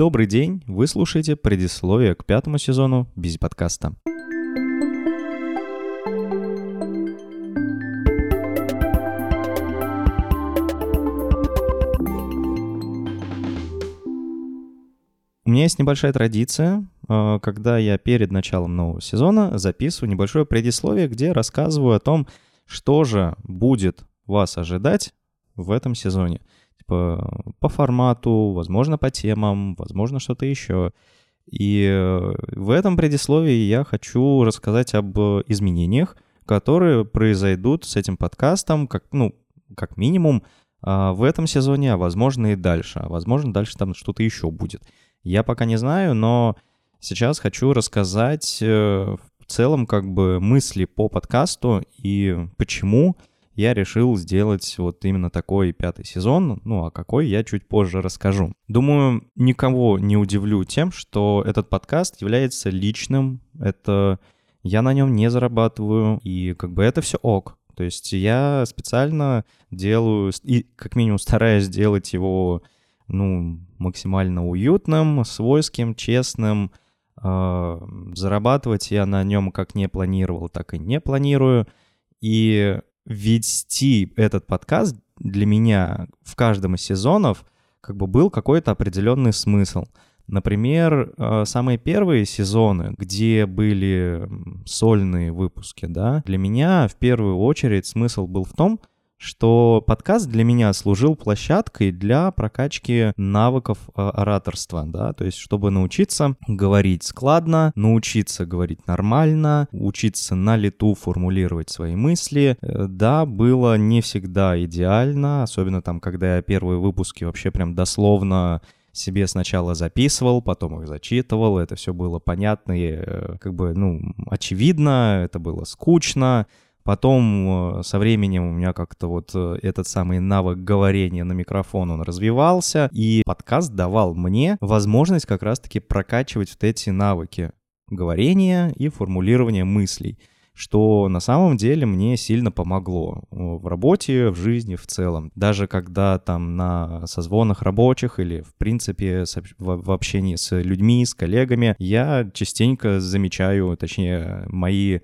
Добрый день, вы слушаете предисловие к пятому сезону Бизи подкаста. У меня есть небольшая традиция, э, когда я перед началом нового сезона записываю небольшое предисловие, где рассказываю о том, что же будет вас ожидать в этом сезоне. Типа по формату, возможно, по темам, возможно, что-то еще. И э, в этом предисловии я хочу рассказать об изменениях, которые произойдут с этим подкастом, как, ну, как минимум, а, в этом сезоне, а возможно и дальше. А возможно, дальше там что-то еще будет. Я пока не знаю, но сейчас хочу рассказать э, в целом как бы мысли по подкасту и почему я решил сделать вот именно такой пятый сезон, ну а какой я чуть позже расскажу. Думаю, никого не удивлю тем, что этот подкаст является личным, это я на нем не зарабатываю, и как бы это все ок. То есть я специально делаю, и как минимум стараюсь сделать его ну, максимально уютным, свойским, честным. Э, зарабатывать я на нем как не планировал, так и не планирую. И вести этот подкаст для меня в каждом из сезонов как бы был какой-то определенный смысл. Например, э, самые первые сезоны, где были сольные выпуски, да, для меня в первую очередь смысл был в том, что подкаст для меня служил площадкой для прокачки навыков э, ораторства, да, то есть чтобы научиться говорить складно, научиться говорить нормально, учиться на лету формулировать свои мысли. Э, да, было не всегда идеально, особенно там, когда я первые выпуски вообще прям дословно себе сначала записывал, потом их зачитывал, это все было понятно и э, как бы, ну, очевидно, это было скучно, Потом э, со временем у меня как-то вот э, этот самый навык говорения на микрофон, он развивался, и подкаст давал мне возможность как раз-таки прокачивать вот эти навыки говорения и формулирования мыслей что на самом деле мне сильно помогло э, в работе, в жизни в целом. Даже когда там на созвонах рабочих или в принципе в общении с людьми, с коллегами, я частенько замечаю, точнее, мои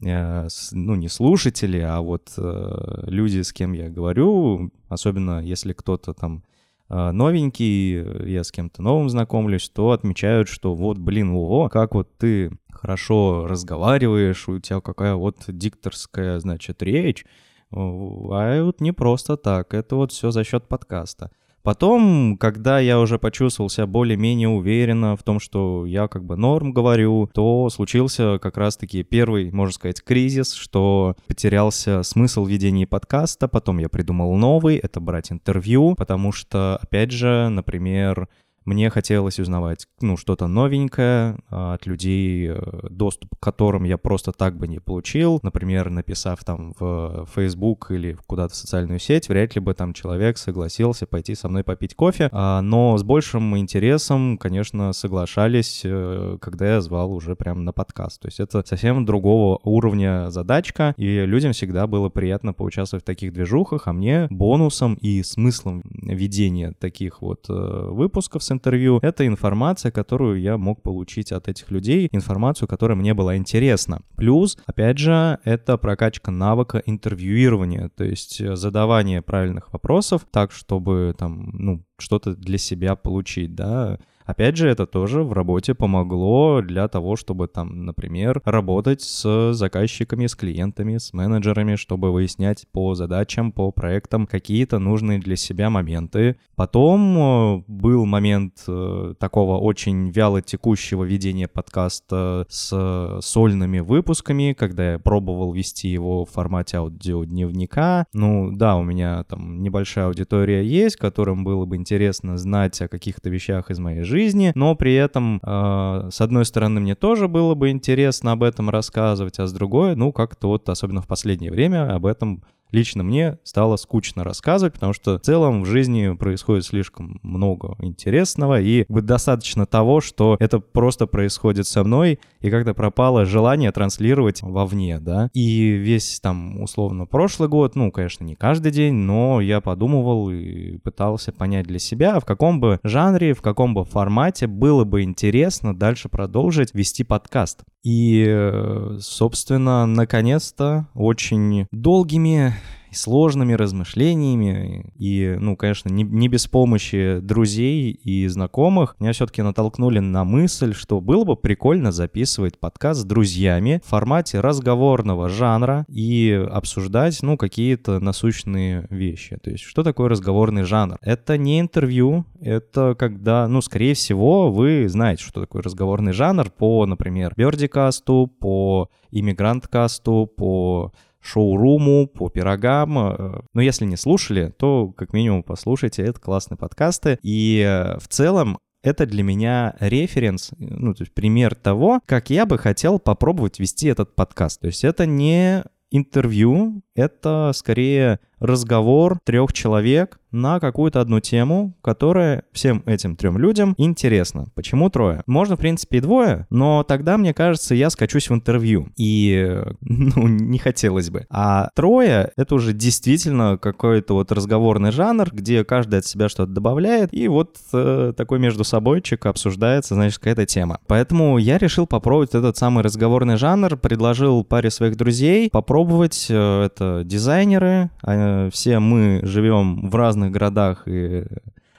ну, не слушатели, а вот э, люди, с кем я говорю, особенно если кто-то там э, новенький, я с кем-то новым знакомлюсь, то отмечают, что вот, блин, ого, как вот ты хорошо разговариваешь, у тебя какая вот дикторская, значит, речь, а вот не просто так, это вот все за счет подкаста. Потом, когда я уже почувствовал себя более-менее уверенно в том, что я как бы норм говорю, то случился как раз-таки первый, можно сказать, кризис, что потерялся смысл ведения подкаста, потом я придумал новый, это брать интервью, потому что, опять же, например, мне хотелось узнавать, ну, что-то новенькое а, от людей, э, доступ к которым я просто так бы не получил. Например, написав там в Facebook или куда-то в социальную сеть, вряд ли бы там человек согласился пойти со мной попить кофе. А, но с большим интересом, конечно, соглашались, э, когда я звал уже прям на подкаст. То есть это совсем другого уровня задачка, и людям всегда было приятно поучаствовать в таких движухах, а мне бонусом и смыслом ведения таких вот э, выпусков с интервью, это информация, которую я мог получить от этих людей, информацию, которая мне была интересна. Плюс, опять же, это прокачка навыка интервьюирования, то есть э, задавание правильных вопросов так, чтобы там, ну, что-то для себя получить, да, Опять же, это тоже в работе помогло для того, чтобы там, например, работать с заказчиками, с клиентами, с менеджерами, чтобы выяснять по задачам, по проектам какие-то нужные для себя моменты. Потом э, был момент э, такого очень вяло текущего ведения подкаста с сольными выпусками, когда я пробовал вести его в формате аудиодневника. Ну да, у меня там небольшая аудитория есть, которым было бы интересно знать о каких-то вещах из моей жизни, жизни, но при этом, э, с одной стороны, мне тоже было бы интересно об этом рассказывать, а с другой, ну, как-то вот, особенно в последнее время, об этом лично мне стало скучно рассказывать, потому что в целом в жизни происходит слишком много интересного, и достаточно того, что это просто происходит со мной, и как-то пропало желание транслировать вовне, да. И весь там, условно, прошлый год, ну, конечно, не каждый день, но я подумывал и пытался понять для себя, в каком бы жанре, в каком бы формате было бы интересно дальше продолжить вести подкаст. И, э, собственно, наконец-то очень долгими сложными размышлениями и, ну, конечно, не, не без помощи друзей и знакомых, меня все-таки натолкнули на мысль, что было бы прикольно записывать подкаст с друзьями в формате разговорного жанра и обсуждать, ну, какие-то насущные вещи. То есть, что такое разговорный жанр? Это не интервью, это когда, ну, скорее всего, вы знаете, что такое разговорный жанр по, например, Бердикасту, по Иммигранткасту, по шоуруму, по пирогам. Э, но если не слушали, то как минимум послушайте, это классные подкасты. И э, в целом это для меня референс, ну, то есть пример того, как я бы хотел попробовать вести этот подкаст. То есть это не интервью, это скорее разговор трех человек на какую-то одну тему, которая всем этим трем людям интересна. Почему трое? Можно, в принципе, и двое, но тогда, мне кажется, я скачусь в интервью. И, ну, не хотелось бы. А трое — это уже действительно какой-то вот разговорный жанр, где каждый от себя что-то добавляет, и вот э, такой между собойчик обсуждается, значит, какая-то тема. Поэтому я решил попробовать этот самый разговорный жанр, предложил паре своих друзей попробовать. Э, это дизайнеры, а, все мы живем в разных городах и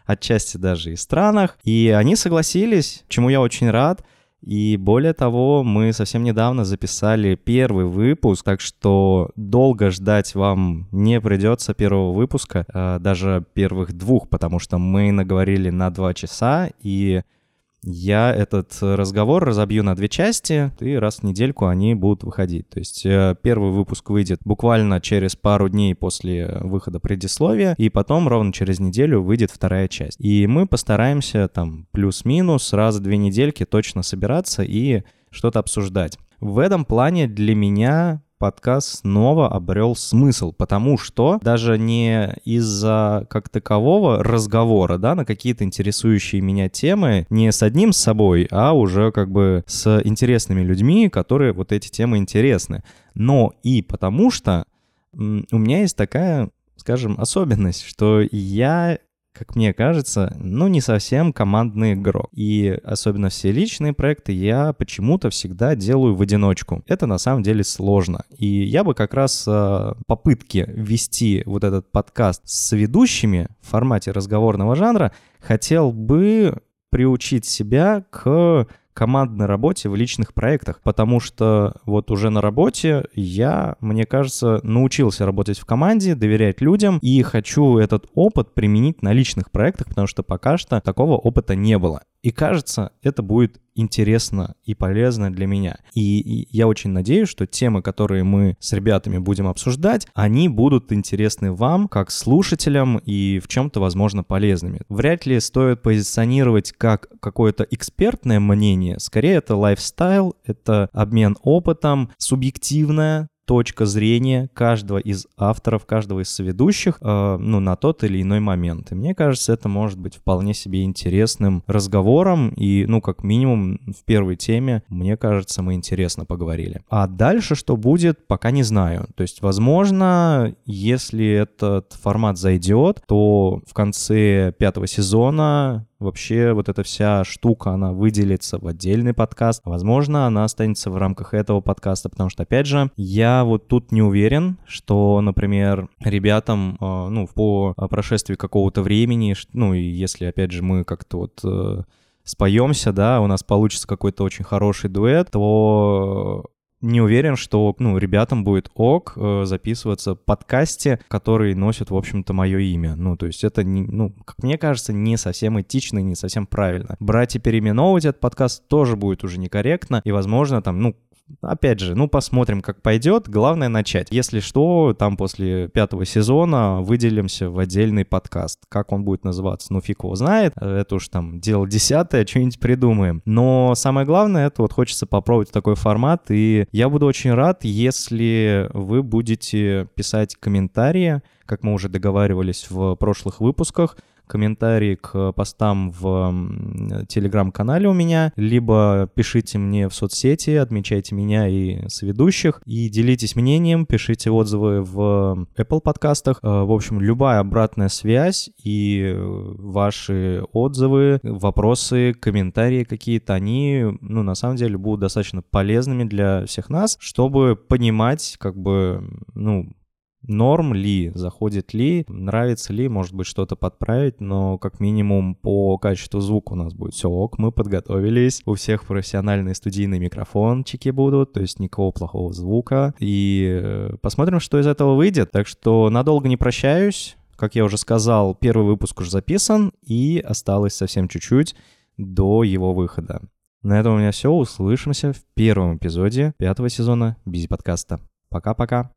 отчасти даже и странах. И они согласились, чему я очень рад. И более того, мы совсем недавно записали первый выпуск, так что долго ждать вам не придется первого выпуска, а, даже первых двух, потому что мы наговорили на два часа, и я этот разговор разобью на две части, и раз в недельку они будут выходить. То есть э, первый выпуск выйдет буквально через пару дней после выхода предисловия, и потом ровно через неделю выйдет вторая часть. И мы постараемся там плюс-минус раз в две недельки точно собираться и что-то обсуждать. В этом плане для меня подкаст снова обрел смысл, потому что даже не из-за как такового разговора, да, на какие-то интересующие меня темы, не с одним с собой, а уже как бы с интересными людьми, которые вот эти темы интересны. Но и потому что у меня есть такая скажем, особенность, что я как мне кажется, ну, не совсем командный игрок. И особенно все личные проекты я почему-то всегда делаю в одиночку. Это на самом деле сложно. И я бы как раз э, попытки вести вот этот подкаст с ведущими в формате разговорного жанра хотел бы приучить себя к командной работе в личных проектах, потому что вот уже на работе я, мне кажется, научился работать в команде, доверять людям и хочу этот опыт применить на личных проектах, потому что пока что такого опыта не было. И кажется, это будет интересно и полезно для меня. И, я очень надеюсь, что темы, которые мы с ребятами будем обсуждать, они будут интересны вам, как слушателям, и в чем-то, возможно, полезными. Вряд ли стоит позиционировать как какое-то экспертное мнение, скорее это лайфстайл, это обмен опытом, субъективное, точка зрения каждого из авторов, каждого из соведущих, э, ну, на тот или иной момент. И мне кажется, это может быть вполне себе интересным разговором, и, ну, как минимум, в первой теме, мне кажется, мы интересно поговорили. А дальше что будет, пока не знаю. То есть, возможно, если этот формат зайдет, то в конце пятого сезона вообще вот эта вся штука, она выделится в отдельный подкаст. Возможно, она останется в рамках этого подкаста, потому что, опять же, я вот тут не уверен, что, например, ребятам, э, ну, по прошествии какого-то времени, ну, и если, опять же, мы как-то вот э, споемся, да, у нас получится какой-то очень хороший дуэт, то не уверен, что, ну, ребятам будет ок э, записываться в подкасте, который носит, в общем-то, мое имя. Ну, то есть это, не, ну, как мне кажется, не совсем этично и не совсем правильно. Брать и переименовывать этот подкаст тоже будет уже некорректно, и, возможно, там, ну, опять же, ну, посмотрим, как пойдет. Главное начать. Если что, там после пятого сезона выделимся в отдельный подкаст. Как он будет называться, ну, фиг его знает. Это уж там дело десятое, что-нибудь придумаем. Но самое главное, это вот хочется попробовать такой формат. И я буду очень рад, если вы будете писать комментарии, как мы уже договаривались в прошлых выпусках, комментарии к постам в телеграм-канале у меня, либо пишите мне в соцсети, отмечайте меня и соведущих, и делитесь мнением, пишите отзывы в Apple подкастах. Э, в общем, любая обратная связь и ваши отзывы, вопросы, комментарии какие-то, они, ну, на самом деле, будут достаточно полезными для всех нас, чтобы понимать, как бы, ну, норм ли, заходит ли, нравится ли, может быть, что-то подправить, но как минимум по качеству звука у нас будет все ок, мы подготовились, у всех профессиональные студийные микрофончики будут, то есть никакого плохого звука, и э, посмотрим, что из этого выйдет. Так что надолго не прощаюсь, как я уже сказал, первый выпуск уже записан, и осталось совсем чуть-чуть до его выхода. На этом у меня все. Услышимся в первом эпизоде пятого сезона Бизи подкаста. Пока-пока.